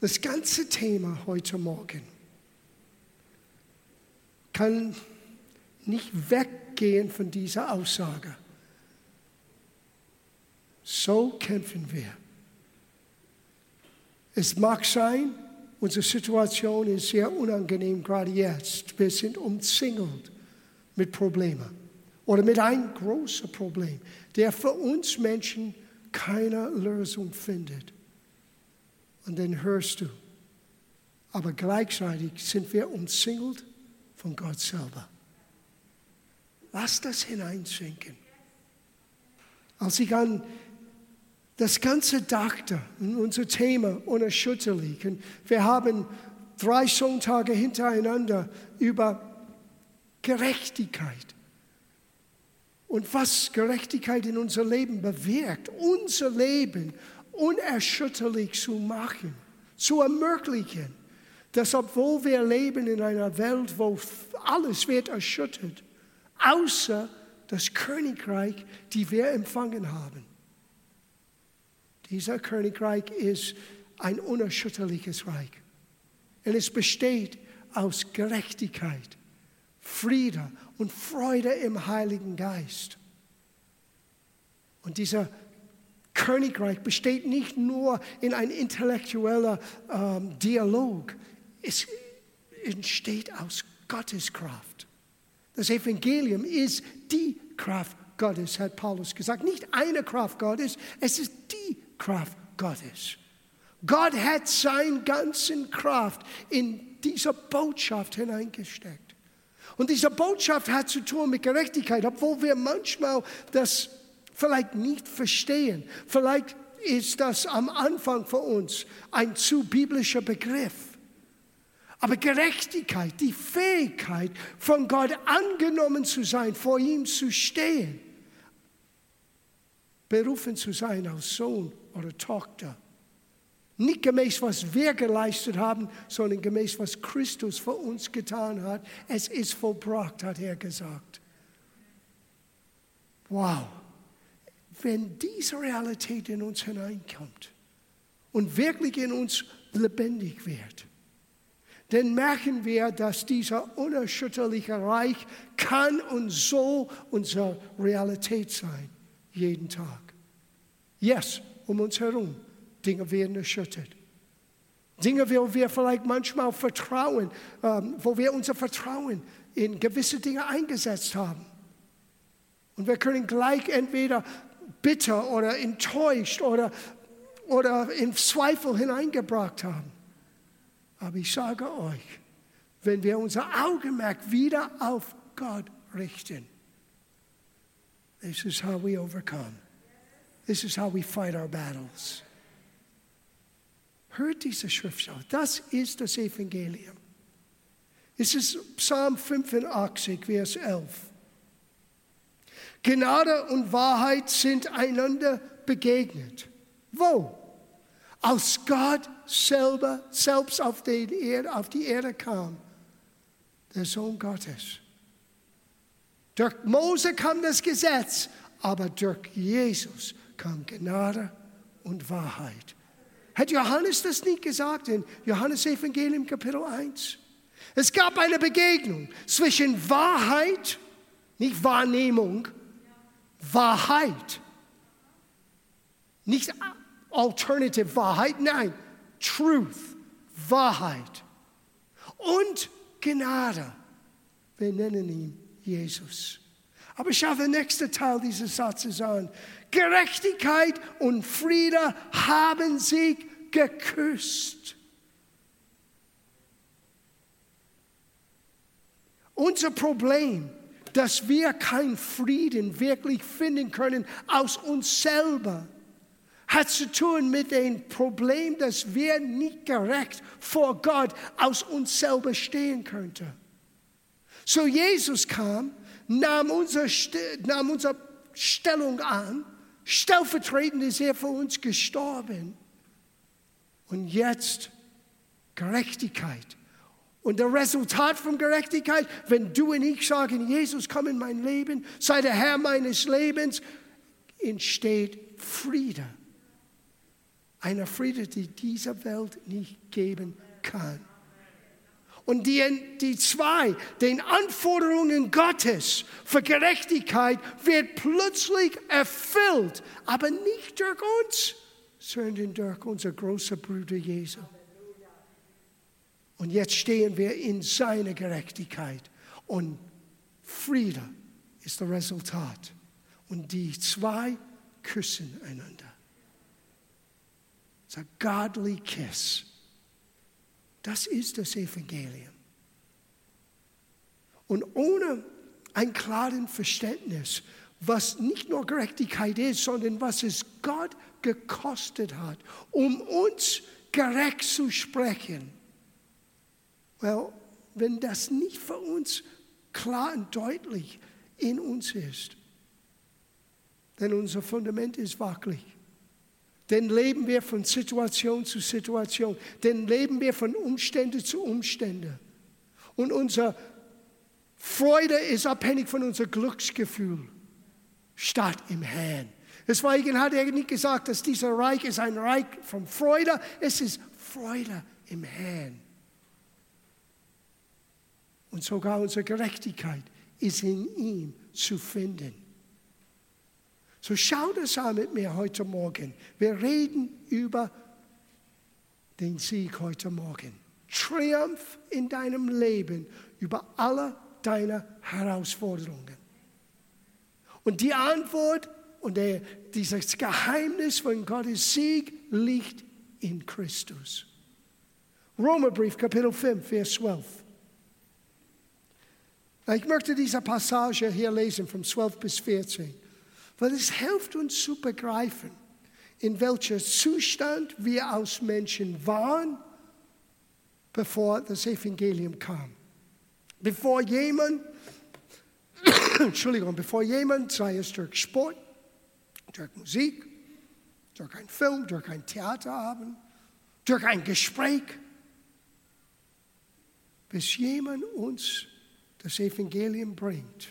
Das ganze Thema heute Morgen kann nicht weggehen von dieser Aussage. So kämpfen wir. Es mag sein, unsere Situation ist sehr unangenehm gerade jetzt. Wir sind umzingelt mit Problemen oder mit einem großen Problem, der für uns Menschen keine Lösung findet. Und dann hörst du. Aber gleichzeitig sind wir umzingelt von Gott selber. Lass das hineinsinken. Als ich an das Ganze dachte, unser Thema unerschütterlich, und wir haben drei Sonntage hintereinander über Gerechtigkeit und was Gerechtigkeit in unser Leben bewirkt, unser Leben unerschütterlich zu machen, zu ermöglichen, dass obwohl wir leben in einer Welt, wo alles wird erschüttert, außer das Königreich, die wir empfangen haben. Dieser Königreich ist ein unerschütterliches Reich. Und es besteht aus Gerechtigkeit, Friede und Freude im Heiligen Geist. Und dieser Königreich besteht nicht nur in einem intellektuellen ähm, Dialog, es entsteht aus Gottes Kraft. Das Evangelium ist die Kraft Gottes, hat Paulus gesagt. Nicht eine Kraft Gottes, es ist die Kraft Gottes. Gott hat seine ganze Kraft in diese Botschaft hineingesteckt. Und diese Botschaft hat zu tun mit Gerechtigkeit, obwohl wir manchmal das vielleicht nicht verstehen. Vielleicht ist das am Anfang für uns ein zu biblischer Begriff. Aber Gerechtigkeit, die Fähigkeit, von Gott angenommen zu sein, vor ihm zu stehen, berufen zu sein als Sohn oder Tochter. Nicht gemäß, was wir geleistet haben, sondern gemäß, was Christus für uns getan hat. Es ist vollbracht, hat er gesagt. Wow. Wenn diese Realität in uns hineinkommt und wirklich in uns lebendig wird, dann merken wir, dass dieser unerschütterliche Reich kann und soll unsere Realität sein, jeden Tag. Yes, um uns herum. Dinge werden erschüttert. Dinge, wo wir vielleicht manchmal vertrauen, ähm, wo wir unser Vertrauen in gewisse Dinge eingesetzt haben. Und wir können gleich entweder bitter oder enttäuscht oder, oder in Zweifel hineingebracht haben. Aber ich sage euch, wenn wir unser Augenmerk wieder auf Gott richten, this is how we overcome. This is how we fight our battles. Hört diese Schriftstelle. Das ist das Evangelium. Es ist Psalm 85, Vers 11. Gnade und Wahrheit sind einander begegnet. Wo? Als Gott selber, selbst auf die, Erde, auf die Erde kam, der Sohn Gottes. Durch Mose kam das Gesetz, aber durch Jesus kam Gnade und Wahrheit. Hat Johannes das nicht gesagt in Johannes Evangelium Kapitel 1? Es gab eine Begegnung zwischen Wahrheit, nicht Wahrnehmung, Wahrheit. Nicht Alternative Wahrheit, nein, Truth, Wahrheit. Und Gnade. Wir nennen ihn Jesus. Aber schau den nächsten Teil dieses Satzes an. Gerechtigkeit und Friede haben sich geküsst. Unser Problem, dass wir keinen Frieden wirklich finden können aus uns selber, hat zu tun mit dem Problem, dass wir nicht gerecht vor Gott aus uns selber stehen könnten. So Jesus kam, nahm unsere, nahm unsere Stellung an, stellvertretend ist er für uns gestorben. Und jetzt Gerechtigkeit. Und das Resultat von Gerechtigkeit, wenn du und ich sagen, Jesus, komm in mein Leben, sei der Herr meines Lebens, entsteht Friede. Einer Friede, die dieser Welt nicht geben kann. Und die, die zwei, den Anforderungen Gottes für Gerechtigkeit wird plötzlich erfüllt, aber nicht durch uns, sondern durch unser großer Bruder Jesu. Und jetzt stehen wir in seiner Gerechtigkeit und Friede ist das Resultat. Und die zwei küssen einander. It's a godly kiss. Das ist das Evangelium. Und ohne ein klares Verständnis, was nicht nur Gerechtigkeit ist, sondern was es Gott gekostet hat, um uns gerecht zu sprechen. Well, wenn das nicht für uns klar und deutlich in uns ist, denn unser Fundament ist wackelig. Denn leben wir von Situation zu Situation. Denn leben wir von Umstände zu Umstände. Und unsere Freude ist abhängig von unserem Glücksgefühl, statt im Herrn. Deswegen hat er nicht gesagt, dass dieser Reich ist ein Reich von Freude. Es ist Freude im Herrn. Und sogar unsere Gerechtigkeit ist in ihm zu finden. So schau das an mit mir heute Morgen. Wir reden über den Sieg heute Morgen. Triumph in deinem Leben über alle deine Herausforderungen. Und die Antwort und der, dieses Geheimnis von Gottes Sieg liegt in Christus. Romerbrief, Kapitel 5, Vers 12. Ich möchte diese Passage hier lesen, von 12 bis 14, weil es hilft uns zu begreifen, in welchem Zustand wir als Menschen waren, bevor das Evangelium kam. Bevor jemand, Entschuldigung, bevor jemand, sei es durch Sport, durch Musik, durch einen Film, durch ein Theaterabend, durch ein Gespräch, bis jemand uns das Evangelium bringt.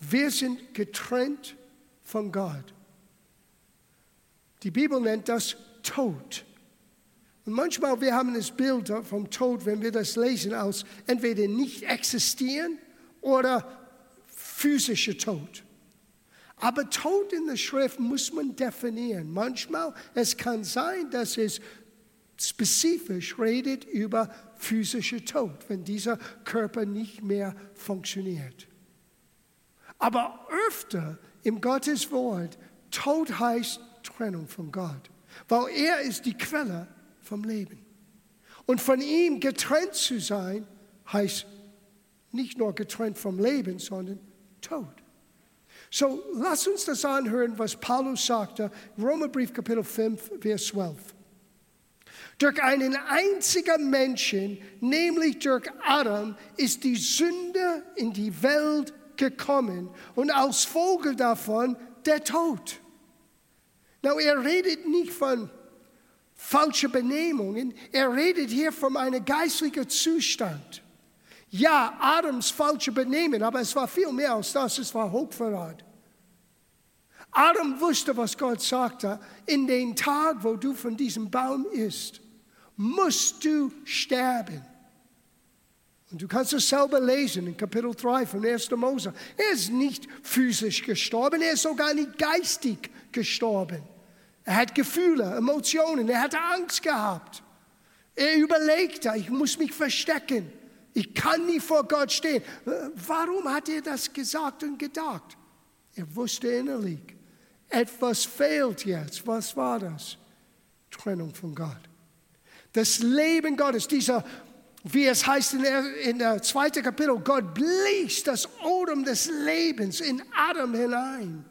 Wir sind getrennt von Gott. Die Bibel nennt das Tod. Und manchmal wir haben das Bild vom Tod, wenn wir das lesen, als entweder nicht existieren oder physischer Tod. Aber Tod in der Schrift muss man definieren. Manchmal es kann sein, dass es spezifisch redet über physischer Tod, wenn dieser Körper nicht mehr funktioniert. Aber öfter im Gottes Wort, Tod heißt Trennung von Gott, weil er ist die Quelle vom Leben. Und von ihm getrennt zu sein, heißt nicht nur getrennt vom Leben, sondern Tod. So, lass uns das anhören, was Paulus sagte, Römerbrief Kapitel 5, Vers 12. Durch einen einzigen Menschen, nämlich durch Adam, ist die Sünde in die Welt gekommen und als Folge davon der Tod. Now, er redet nicht von falschen Benehmungen, er redet hier von einem geistlichen Zustand. Ja, Adams falsche Benehmen, aber es war viel mehr als das, es war Hochverrat. Adam wusste, was Gott sagte, in den Tag, wo du von diesem Baum isst musst du sterben. Und du kannst es selber lesen in Kapitel 3 von 1. Mose. Er ist nicht physisch gestorben, er ist sogar nicht geistig gestorben. Er hat Gefühle, Emotionen, er hatte Angst gehabt. Er überlegte, ich muss mich verstecken. Ich kann nicht vor Gott stehen. Warum hat er das gesagt und gedacht? Er wusste innerlich, etwas fehlt jetzt. Was war das? Trennung von Gott. Das Leben Gottes, dieser, wie es heißt in der, in der zweiten Kapitel, Gott blies das Odem des Lebens in Adam hinein.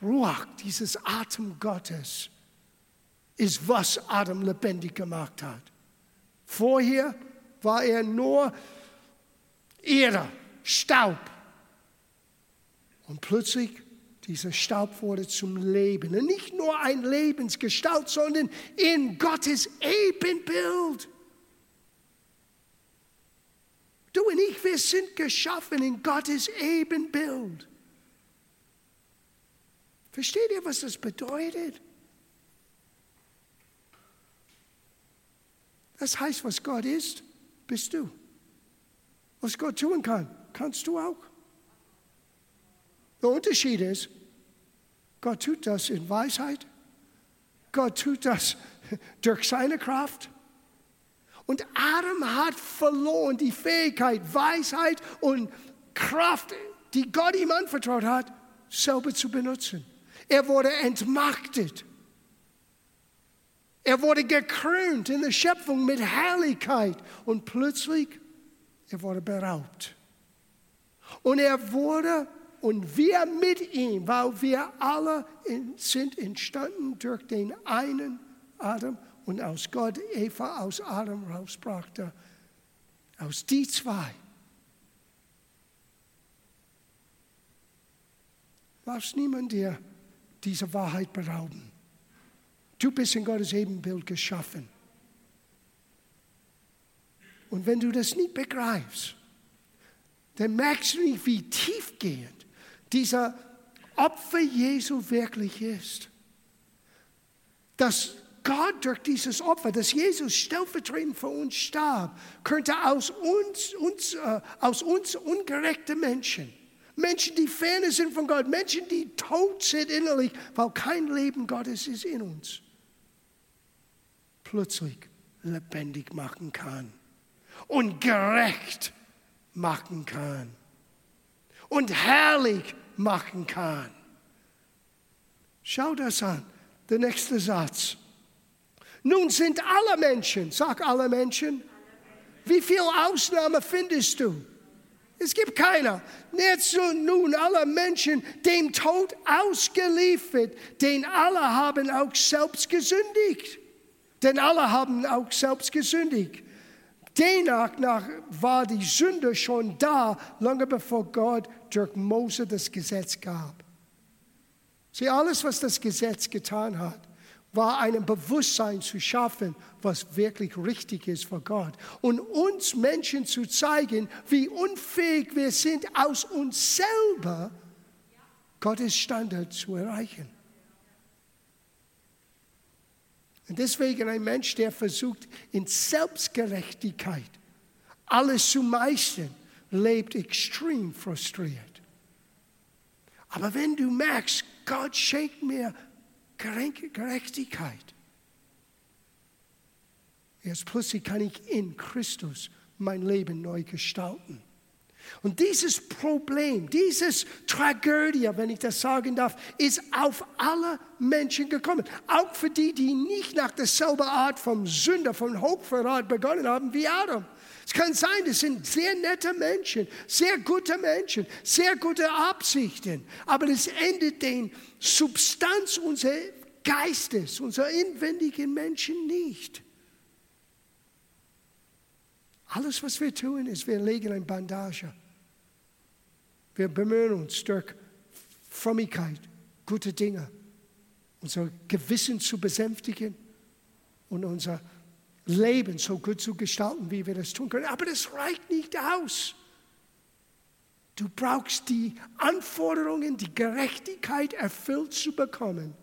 Ruach, dieses Atem Gottes, ist, was Adam lebendig gemacht hat. Vorher war er nur Erde, Staub. Und plötzlich dieser Staub wurde zum Leben. Und nicht nur ein Lebensgestalt, sondern in Gottes Ebenbild. Du und ich, wir sind geschaffen in Gottes Ebenbild. Versteht ihr, was das bedeutet? Das heißt, was Gott ist, bist du. Was Gott tun kann, kannst du auch. Der Unterschied ist, Gott tut das in Weisheit. Gott tut das durch seine Kraft. Und Adam hat verloren die Fähigkeit, Weisheit und Kraft, die Gott ihm anvertraut hat, selber zu benutzen. Er wurde entmachtet. Er wurde gekrönt in der Schöpfung mit Herrlichkeit und plötzlich, er wurde beraubt. Und er wurde, und wir mit ihm, weil wir alle sind entstanden durch den einen Adam und aus Gott Eva aus Adam rausbrachte, aus die zwei. Lass niemand dir diese Wahrheit berauben. Du bist in Gottes Ebenbild geschaffen. Und wenn du das nicht begreifst, dann merkst du nicht, wie tiefgehend dieser Opfer Jesu wirklich ist. Dass Gott durch dieses Opfer, dass Jesus stellvertretend für uns starb, könnte aus uns, uns, äh, aus uns ungerechte Menschen, Menschen, die ferne sind von Gott, Menschen, die tot sind innerlich, weil kein Leben Gottes ist in uns, plötzlich lebendig machen kann und gerecht machen kann und herrlich machen kann. Schau das an, der nächste Satz. Nun sind alle Menschen, sag alle Menschen, wie viele Ausnahmen findest du? Es gibt keiner. Nicht so nun alle Menschen dem Tod ausgeliefert, den alle haben auch selbst gesündigt. Denn alle haben auch selbst gesündigt. Demnach nach war die Sünde schon da, lange bevor Gott durch Mose das Gesetz gab. Sieh, alles, was das Gesetz getan hat, war ein Bewusstsein zu schaffen, was wirklich richtig ist für Gott. Und uns Menschen zu zeigen, wie unfähig wir sind, aus uns selber Gottes Standard zu erreichen. Und deswegen ein Mensch, der versucht, in Selbstgerechtigkeit alles zu meistern, lebt extrem frustriert. Aber wenn du merkst, Gott schenkt mir Gerechtigkeit, erst plötzlich kann ich in Christus mein Leben neu gestalten. Und dieses Problem, dieses Tragödie, wenn ich das sagen darf, ist auf alle Menschen gekommen. Auch für die, die nicht nach derselben Art vom Sünder, vom Hochverrat begonnen haben wie Adam. Es kann sein, das sind sehr nette Menschen, sehr gute Menschen, sehr gute Absichten, aber es endet den Substanz unseres Geistes, unserer inwendigen Menschen nicht. Alles, was wir tun, ist, wir legen ein Bandage. Wir bemühen uns durch Frömmigkeit, gute Dinge, unser Gewissen zu besänftigen und unser Leben so gut zu gestalten, wie wir das tun können. Aber das reicht nicht aus. Du brauchst die Anforderungen, die Gerechtigkeit erfüllt zu bekommen.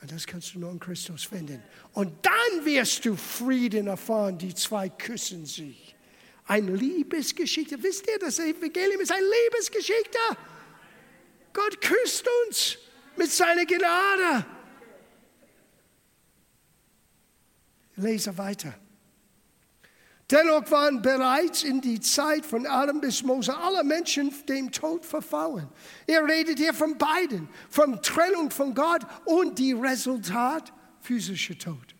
Und das kannst du nur in Christus finden. Und dann wirst du Frieden erfahren. Die zwei küssen sich. Eine Liebesgeschichte. Wisst ihr, das Evangelium ist eine Liebesgeschichte. Gott küsst uns mit seiner Gnade. Lese weiter. Dennoch waren bereits in die Zeit von Adam bis Mose alle Menschen dem Tod verfallen. Er redet hier von beiden, von Trennung von Gott und die Resultat physischer Tod.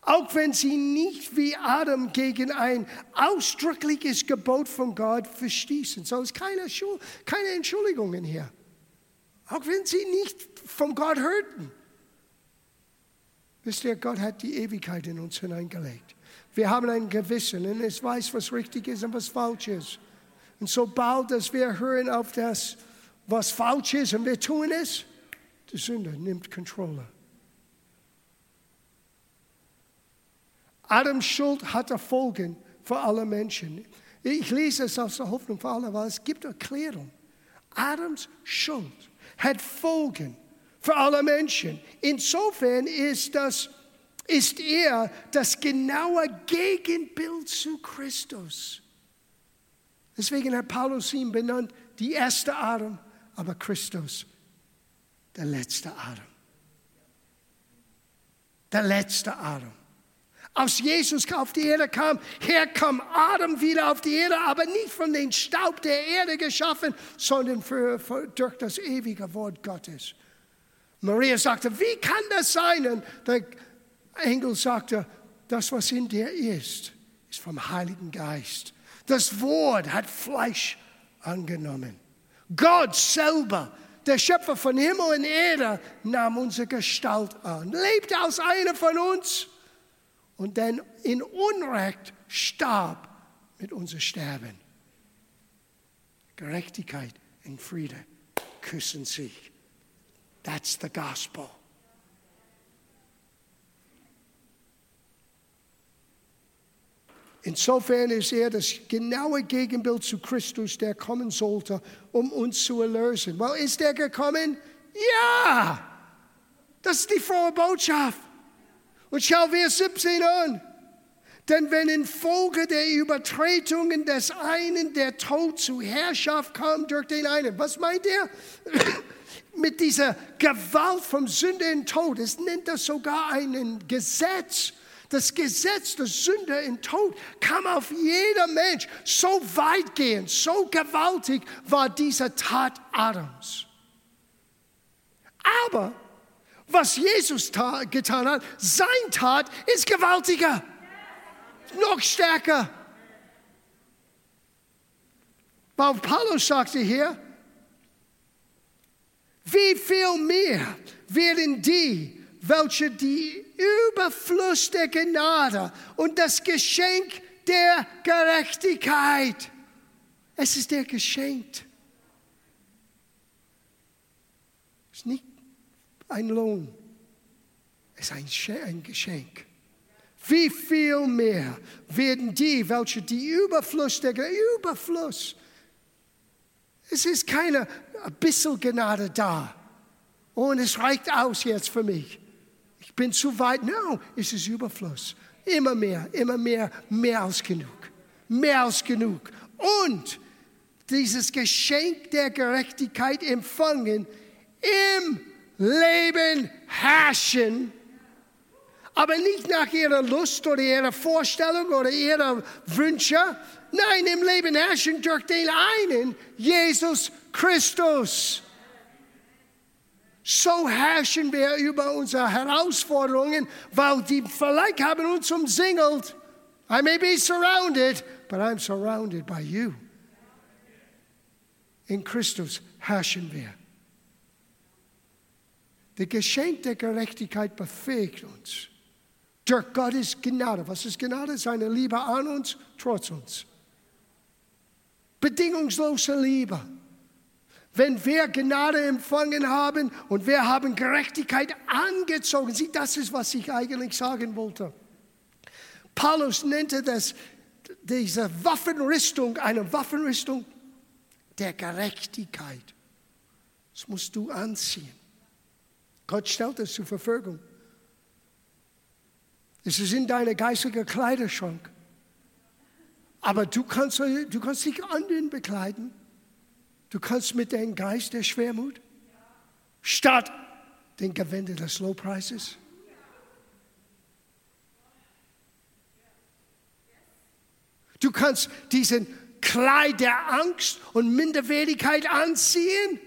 Auch wenn sie nicht wie Adam gegen ein ausdrückliches Gebot von Gott verstießen. So ist keine, keine Entschuldigungen hier. Auch wenn sie nicht von Gott hörten. Wisst ihr, Gott hat die Ewigkeit in uns hineingelegt. Wir haben ein Gewissen und es weiß, was richtig ist und was falsch ist. Und sobald dass wir hören auf das, was falsch ist und wir tun es, die Sünde nimmt Kontrolle. Adams Schuld hatte Folgen für alle Menschen. Ich lese es aus der Hoffnung für alle, weil es gibt Erklärung. Adams Schuld hat Folgen für alle Menschen. Insofern ist das ist er das genaue Gegenbild zu Christus. Deswegen hat Paulus ihn benannt, die erste Adam, aber Christus, der letzte Adam. Der letzte Adam. Aus Jesus auf die Erde kam, her kam Adam wieder auf die Erde, aber nicht von dem Staub der Erde geschaffen, sondern für, für, durch das ewige Wort Gottes. Maria sagte, wie kann das sein? Und der Engel sagte, das, was in dir ist, ist vom Heiligen Geist. Das Wort hat Fleisch angenommen. Gott selber, der Schöpfer von Himmel und Erde, nahm unsere Gestalt an, lebte als einer von uns und dann in Unrecht starb mit unserem Sterben. Gerechtigkeit und Friede küssen sich. That's the gospel. Insofern ist er das genaue Gegenbild zu Christus, der kommen sollte, um uns zu erlösen. Well, ist er gekommen? Ja! Das ist die frohe Botschaft. Und schau Vers 17 an. Denn wenn infolge der Übertretungen des einen der Tod zu Herrschaft kam durch den einen, was meint er? Mit dieser Gewalt vom Sünde in Tod, es nennt das sogar ein Gesetz. Das Gesetz der Sünde in Tod kam auf jeder Mensch. So weitgehend, so gewaltig war diese Tat Adams. Aber was Jesus getan hat, sein Tat ist gewaltiger, noch stärker. Weil Paulus sagte hier, wie viel mehr werden die, welche die Überfluss der Gnade und das Geschenk der Gerechtigkeit, es ist der Geschenk, es ist nicht ein Lohn, es ist ein Geschenk. Wie viel mehr werden die, welche die Überfluss der Überfluss, es ist keine ein bisschen Gnade da. Und es reicht aus jetzt für mich. Bin zu weit. No, es ist Überfluss. Immer mehr, immer mehr, mehr als genug. Mehr als genug. Und dieses Geschenk der Gerechtigkeit empfangen im Leben herrschen, aber nicht nach ihrer Lust oder ihrer Vorstellung oder ihrer Wünsche. Nein, im Leben herrschen durch den einen, Jesus Christus. So herrschen wir über unsere Herausforderungen, weil die vielleicht haben uns umsingelt. I may be surrounded, but I'm surrounded by you. In Christus herrschen wir. Das Geschenk der Gerechtigkeit befähigt uns. Durch Gottes Gnade. Was ist Gnade? Seine Liebe an uns, trotz uns. Bedingungslose Liebe. Wenn wir Gnade empfangen haben und wir haben Gerechtigkeit angezogen, sieh, das ist, was ich eigentlich sagen wollte. Paulus nannte das, diese Waffenrüstung, eine Waffenrüstung der Gerechtigkeit. Das musst du anziehen. Gott stellt es zur Verfügung. Es ist in deinem geistigen Kleiderschrank. Aber du kannst, du kannst dich anderen bekleiden. Du kannst mit dem Geist der Schwermut statt den Gewinde des Lobpreises. Du kannst diesen Kleid der Angst und Minderwertigkeit anziehen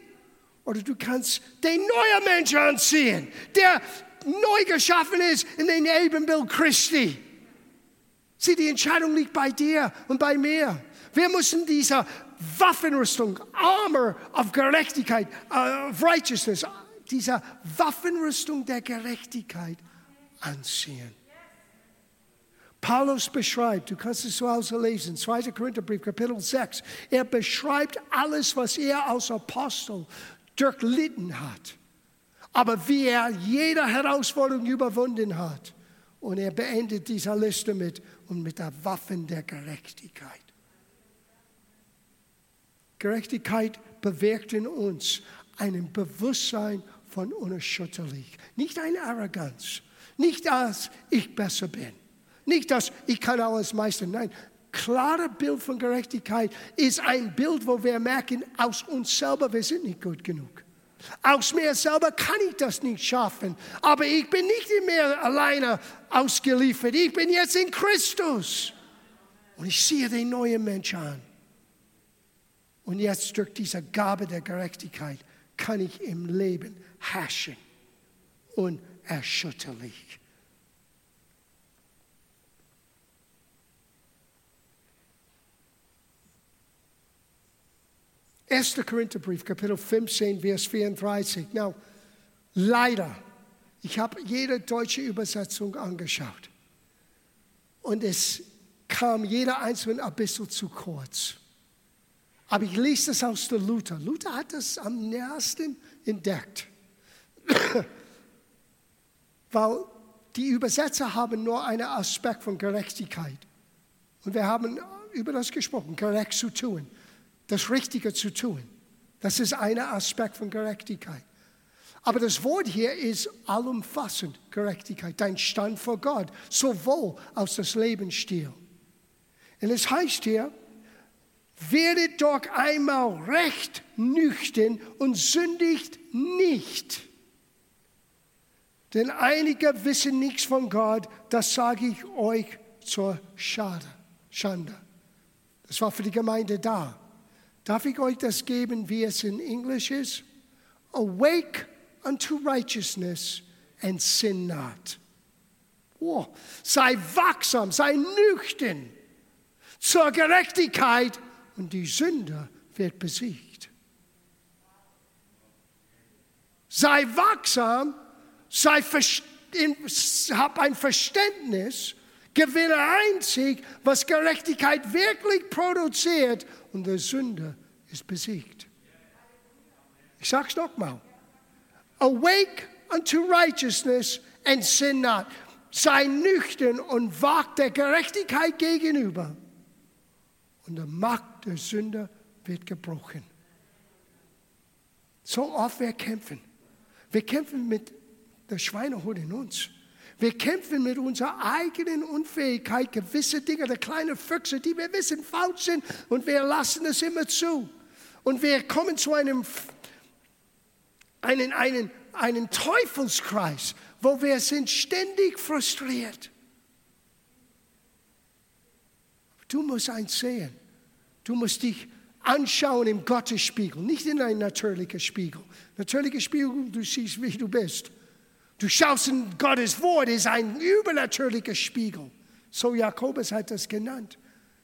oder du kannst den neuen Mensch anziehen, der neu geschaffen ist in den Ebenbild Christi. Sieh, die Entscheidung liegt bei dir und bei mir. Wir müssen diese Waffenrüstung, Armor of Gerechtigkeit, uh, Righteousness, diese Waffenrüstung der Gerechtigkeit anziehen. Paulus beschreibt, du kannst es zu Hause lesen, 2. Korintherbrief, Kapitel 6. Er beschreibt alles, was er als Apostel durchlitten hat. Aber wie er jede Herausforderung überwunden hat. Und er beendet diese Liste mit und mit der Waffen der Gerechtigkeit. Gerechtigkeit bewirkt in uns ein Bewusstsein von unerschütterlich. Nicht eine Arroganz, Nicht, dass ich besser bin. Nicht, dass ich kann alles meistern. Nein, klare Bild von Gerechtigkeit ist ein Bild, wo wir merken, aus uns selber, wir sind nicht gut genug. Aus mir selber kann ich das nicht schaffen. Aber ich bin nicht mehr alleine ausgeliefert. Ich bin jetzt in Christus. Und ich sehe den neuen Mensch an. Und jetzt durch diese Gabe der Gerechtigkeit kann ich im Leben herrschen. Unerschütterlich. 1. Korintherbrief, Kapitel 15, Vers 34. Now, leider, ich habe jede deutsche Übersetzung angeschaut. Und es kam jeder einzelne ein bisschen zu kurz. Aber ich lese das aus der Luther. Luther hat das am nächsten entdeckt. Weil die Übersetzer haben nur einen Aspekt von Gerechtigkeit. Und wir haben über das gesprochen, gerecht zu tun das Richtige zu tun. Das ist ein Aspekt von Gerechtigkeit. Aber das Wort hier ist allumfassend Gerechtigkeit, dein Stand vor Gott, sowohl aus das Lebensstil. Und es heißt hier, werdet doch einmal recht nüchtern und sündigt nicht. Denn einige wissen nichts von Gott, das sage ich euch zur Schade, Schande. Das war für die Gemeinde da. Darf ich euch das geben, wie es in Englisch ist? Awake unto righteousness and sin not. Oh, sei wachsam, sei nüchtern zur Gerechtigkeit und die Sünde wird besiegt. Sei wachsam, sei hab ein Verständnis, gewinne einzig, was Gerechtigkeit wirklich produziert und der Sünde ist besiegt. Ich sage es nochmal. Awake unto righteousness and sin not. Sei nüchtern und wach der Gerechtigkeit gegenüber. Und der Macht der Sünde wird gebrochen. So oft wir kämpfen. Wir kämpfen mit der Schweinehund in uns. Wir kämpfen mit unserer eigenen Unfähigkeit, gewisse Dinge, der kleine Füchse, die wir wissen falsch sind, und wir lassen es immer zu. Und wir kommen zu einem, einen, einen, einen Teufelskreis, wo wir sind ständig frustriert. Du musst eins sehen. Du musst dich anschauen im Gottesspiegel, nicht in ein natürlicher Spiegel. Natürlicher Spiegel, du siehst, wie du bist. Du schaust in Gottes Wort, ist ein übernatürlicher Spiegel. So Jakobus hat das genannt.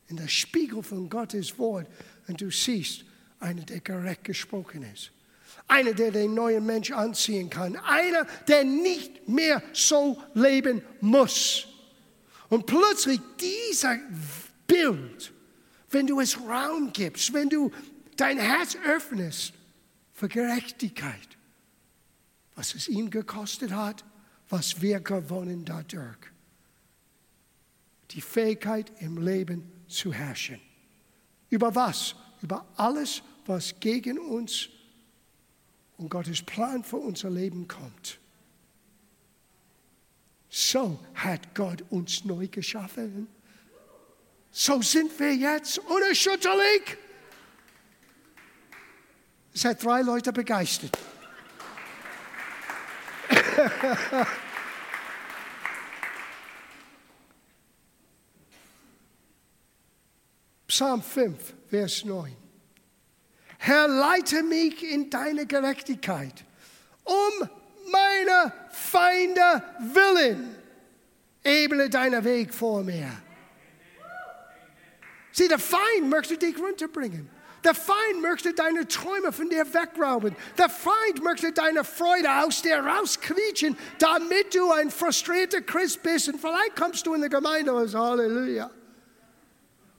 In der Spiegel von Gottes Wort. Und du siehst einer, der gerecht gesprochen ist. Einer, der den neuen Mensch anziehen kann. Einer, der nicht mehr so leben muss. Und plötzlich dieser Bild, wenn du es Raum gibst, wenn du dein Herz öffnest für Gerechtigkeit, was es ihn gekostet hat, was wir gewonnen dadurch. Die Fähigkeit im Leben zu herrschen. Über was? Über alles, was gegen uns und Gottes Plan für unser Leben kommt. So hat Gott uns neu geschaffen. So sind wir jetzt unerschütterlich. Es hat drei Leute begeistert. Psalm 5, Vers 9. Herr, leite mich in deine Gerechtigkeit, um meine Feinde willen. Ebene deinen Weg vor mir. Sieh, der Feind möchte dich runterbringen. Der Feind möchte deine Träume von dir wegrauben. Der Feind möchte deine Freude aus dir rausquietschen, damit du ein frustrierter Christ bist. Und vielleicht kommst du in die Gemeinde und sagst, Halleluja.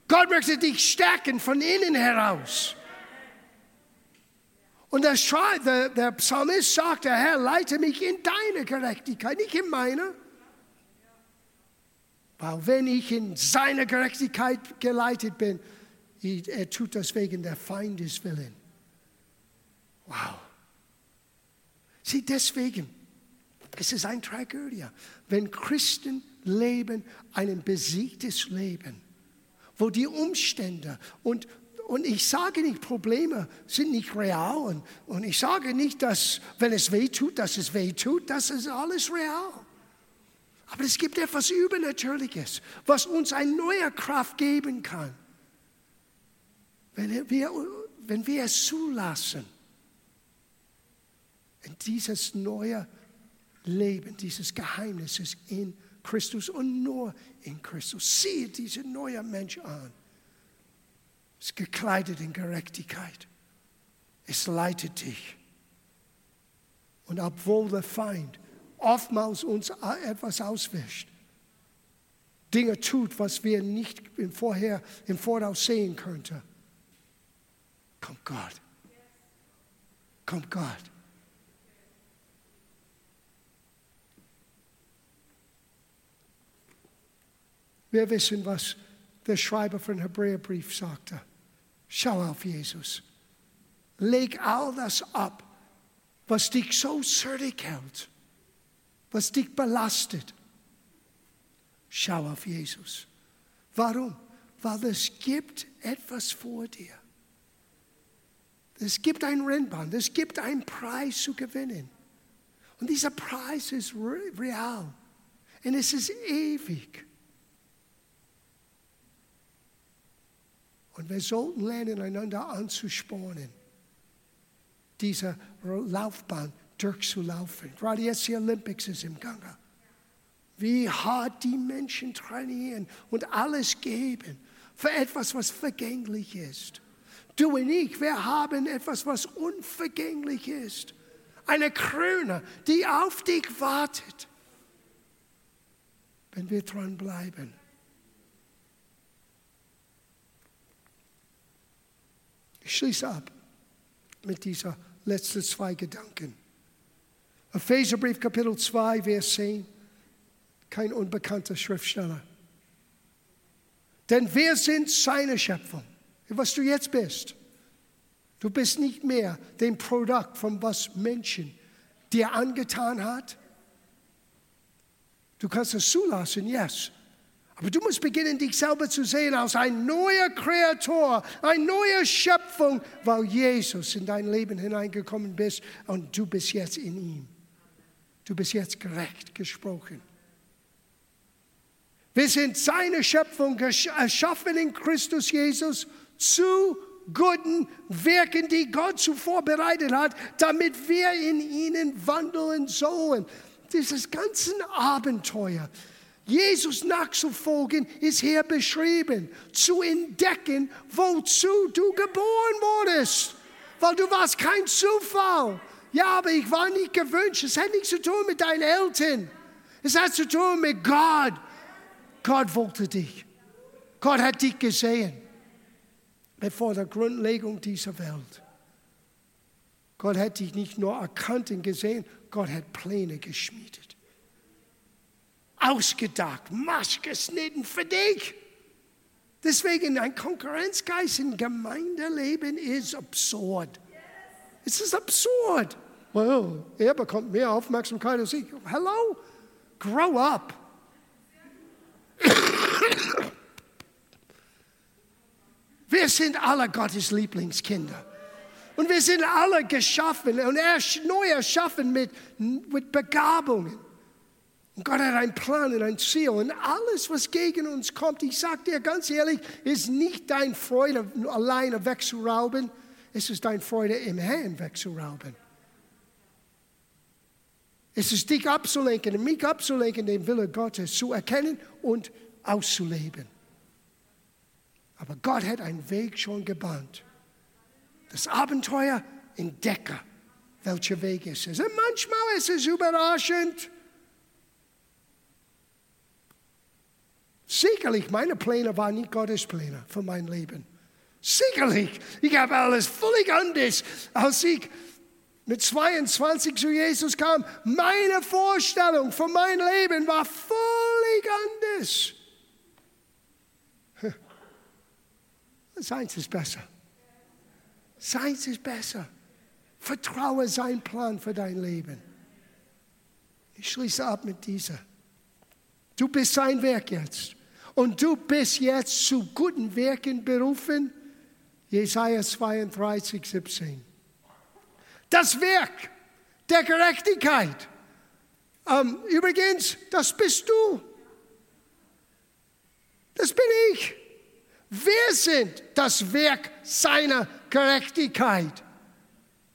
Gott möchte dich stärken von innen heraus. Und der, der, der Psalmist sagt, der Herr, leite mich in deine Gerechtigkeit, nicht in meine. Weil wenn ich in seine Gerechtigkeit geleitet bin, er tut das wegen der Feindes willen. Wow. Sieh, deswegen, Es ist eine Tragödie, wenn Christen leben ein besiegtes Leben, wo die Umstände und und ich sage nicht, Probleme sind nicht real. Und, und ich sage nicht, dass, wenn es weh tut, dass es weh tut. Das ist alles real. Aber es gibt etwas Übernatürliches, was uns eine neue Kraft geben kann. Wenn wir, wenn wir es zulassen, in dieses neue Leben, dieses Geheimnis ist in Christus und nur in Christus. Siehe diese neue Mensch an ist gekleidet in Gerechtigkeit. Es leitet dich. Und obwohl der Feind oftmals uns etwas auswischt, Dinge tut, was wir nicht im, Vorher, im Voraus sehen könnten, kommt Gott. Kommt Gott. Wir wissen, was der Schreiber von Hebräerbrief sagte. Schau auf Jesus. Leg all das ab, was dich so zürich hält, was dich belastet. Schau auf Jesus. Warum? Weil es gibt etwas vor dir. Es gibt ein Rennband, es gibt einen Preis zu gewinnen. Und dieser Preis ist real und es ist ewig. Und wir sollten lernen, einander anzuspornen, diese Laufbahn durchzulaufen. Gerade jetzt die Olympics ist im Gange. Wie hart die Menschen trainieren und alles geben für etwas, was vergänglich ist. Du und ich, wir haben etwas, was unvergänglich ist. Eine Krone, die auf dich wartet, wenn wir dran bleiben. Ich schließe ab mit dieser letzten zwei Gedanken. Epheserbrief Kapitel 2, Vers 10. Kein unbekannter Schriftsteller. Denn wir sind seine Schöpfung. Was du jetzt bist. Du bist nicht mehr dem Produkt von was Menschen dir angetan hat. Du kannst es zulassen, yes. Aber du musst beginnen, dich selber zu sehen als ein neuer Kreator, eine neue Schöpfung, weil Jesus in dein Leben hineingekommen bist und du bist jetzt in ihm. Du bist jetzt gerecht gesprochen. Wir sind seine Schöpfung erschaffen in Christus Jesus zu guten Werken, die Gott zuvor bereitet hat, damit wir in ihnen wandeln sollen. Dieses ganze Abenteuer Jesus nachzufolgen ist hier beschrieben. Zu entdecken, wozu du geboren wurdest. Weil du warst kein Zufall. Ja, aber ich war nicht gewünscht. Es hat nichts zu tun mit deinen Eltern. Es hat zu tun mit Gott. Gott wollte dich. Gott hat dich gesehen. Bevor der Grundlegung dieser Welt. Gott hat dich nicht nur erkannt und gesehen, Gott hat Pläne geschmiedet ausgedacht, maßgeschnitten für dich. Deswegen ein Konkurrenzgeist im Gemeindeleben ist absurd. Es ist absurd. Well, er bekommt mehr Aufmerksamkeit als ich. Hello? Grow up. Wir sind alle Gottes Lieblingskinder. Und wir sind alle geschaffen und er neu erschaffen mit, mit Begabungen. Und Gott hat einen Plan und ein Ziel. Und alles, was gegen uns kommt, ich sage dir ganz ehrlich, ist nicht dein Freude alleine wegzurauben. Es ist dein Freude im Herrn wegzurauben. Es ist dich abzulenken mich abzulenken, den Wille Gottes zu erkennen und auszuleben. Aber Gott hat einen Weg schon gebahnt. Das Abenteuer entdecke, welcher Weg ist es. Und manchmal ist es überraschend. Sicherlich, meine Pläne waren nicht Gottes Pläne für mein Leben. Sicherlich, ich habe alles völlig anders, als ich mit 22 zu Jesus kam. Meine Vorstellung von meinem Leben war völlig anders. Seins ist besser. Seins ist besser. Vertraue seinen Plan für dein Leben. Ich schließe ab mit dieser. Du bist sein Werk jetzt. Und du bist jetzt zu guten Werken berufen. Jesaja 32, 17. Das Werk der Gerechtigkeit. Ähm, übrigens, das bist du. Das bin ich. Wir sind das Werk seiner Gerechtigkeit.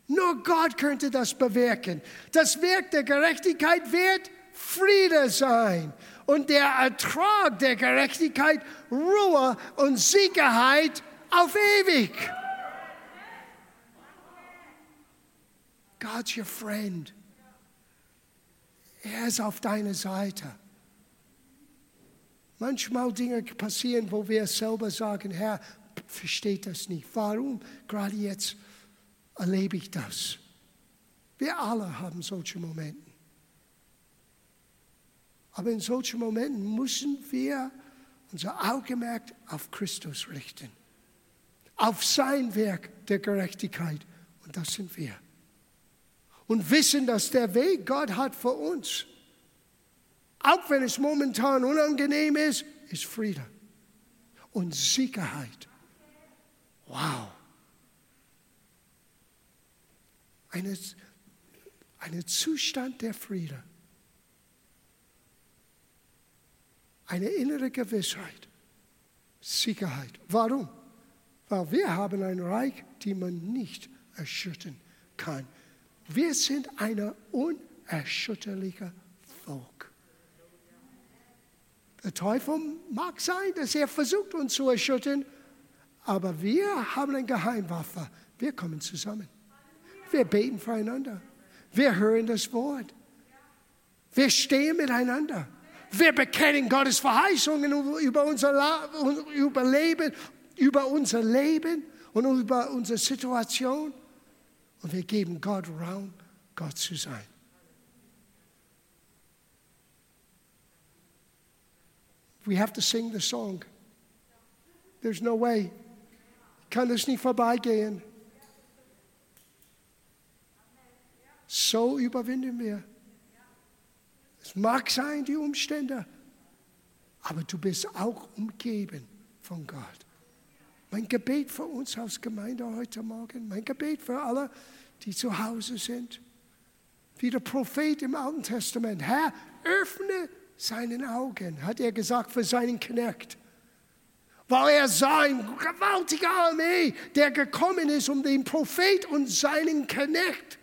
Nur Gott könnte das bewirken. Das Werk der Gerechtigkeit wird Friede sein. Und der Ertrag der Gerechtigkeit Ruhe und Sicherheit auf ewig. God's your friend. Er ist auf deiner Seite. Manchmal Dinge passieren, wo wir selber sagen, Herr, versteht das nicht. Warum gerade jetzt erlebe ich das? Wir alle haben solche Momente. Aber in solchen Momenten müssen wir unser Augenmerk auf Christus richten, auf sein Werk der Gerechtigkeit. Und das sind wir. Und wissen, dass der Weg Gott hat für uns, auch wenn es momentan unangenehm ist, ist Friede und Sicherheit. Wow. Eine, eine Zustand der Friede. Eine innere Gewissheit. Sicherheit. Warum? Weil wir haben ein Reich, das man nicht erschüttern kann. Wir sind ein unerschütterlicher Volk. Der Teufel mag sein, dass er versucht, uns zu erschüttern, aber wir haben eine Geheimwaffe. Wir kommen zusammen. Wir beten füreinander. Wir hören das Wort. Wir stehen miteinander. Wir bekennen Gottes Verheißungen über unser, Leben, über unser Leben und über unsere Situation. Und wir geben Gott Raum, Gott zu sein. We have to sing the song. There's no way. Kann es nicht vorbeigehen. So überwinden wir. Es mag sein, die Umstände, aber du bist auch umgeben von Gott. Mein Gebet für uns als Gemeinde heute Morgen, mein Gebet für alle, die zu Hause sind, wie der Prophet im Alten Testament, Herr, öffne seinen Augen, hat er gesagt für seinen Knecht. Weil er sah eine gewaltige Armee, der gekommen ist, um den Prophet und seinen Knecht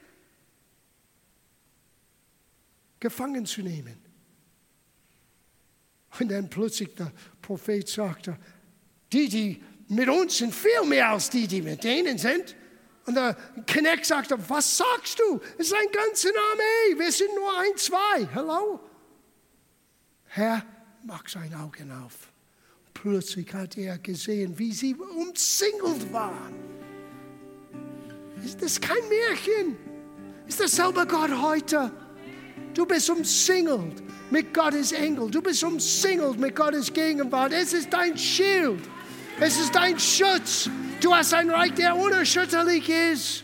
gefangen zu nehmen. Und dann plötzlich der Prophet sagte, die, die mit uns sind viel mehr als die, die mit denen sind. Und der Knecht sagte, was sagst du? Es ist ein ganzer Armee, wir sind nur ein, zwei. Hallo? Herr, mach sein Augen auf. Plötzlich hat er gesehen, wie sie umzingelt waren. Ist das kein Märchen? Ist das selber Gott heute? Du bist umzingelt mit Gottes Engel. Du bist umzingelt mit Gottes Gegenwart. Es ist dein Schild. Es ist dein Schutz. Du hast ein Reich, der unerschütterlich ist.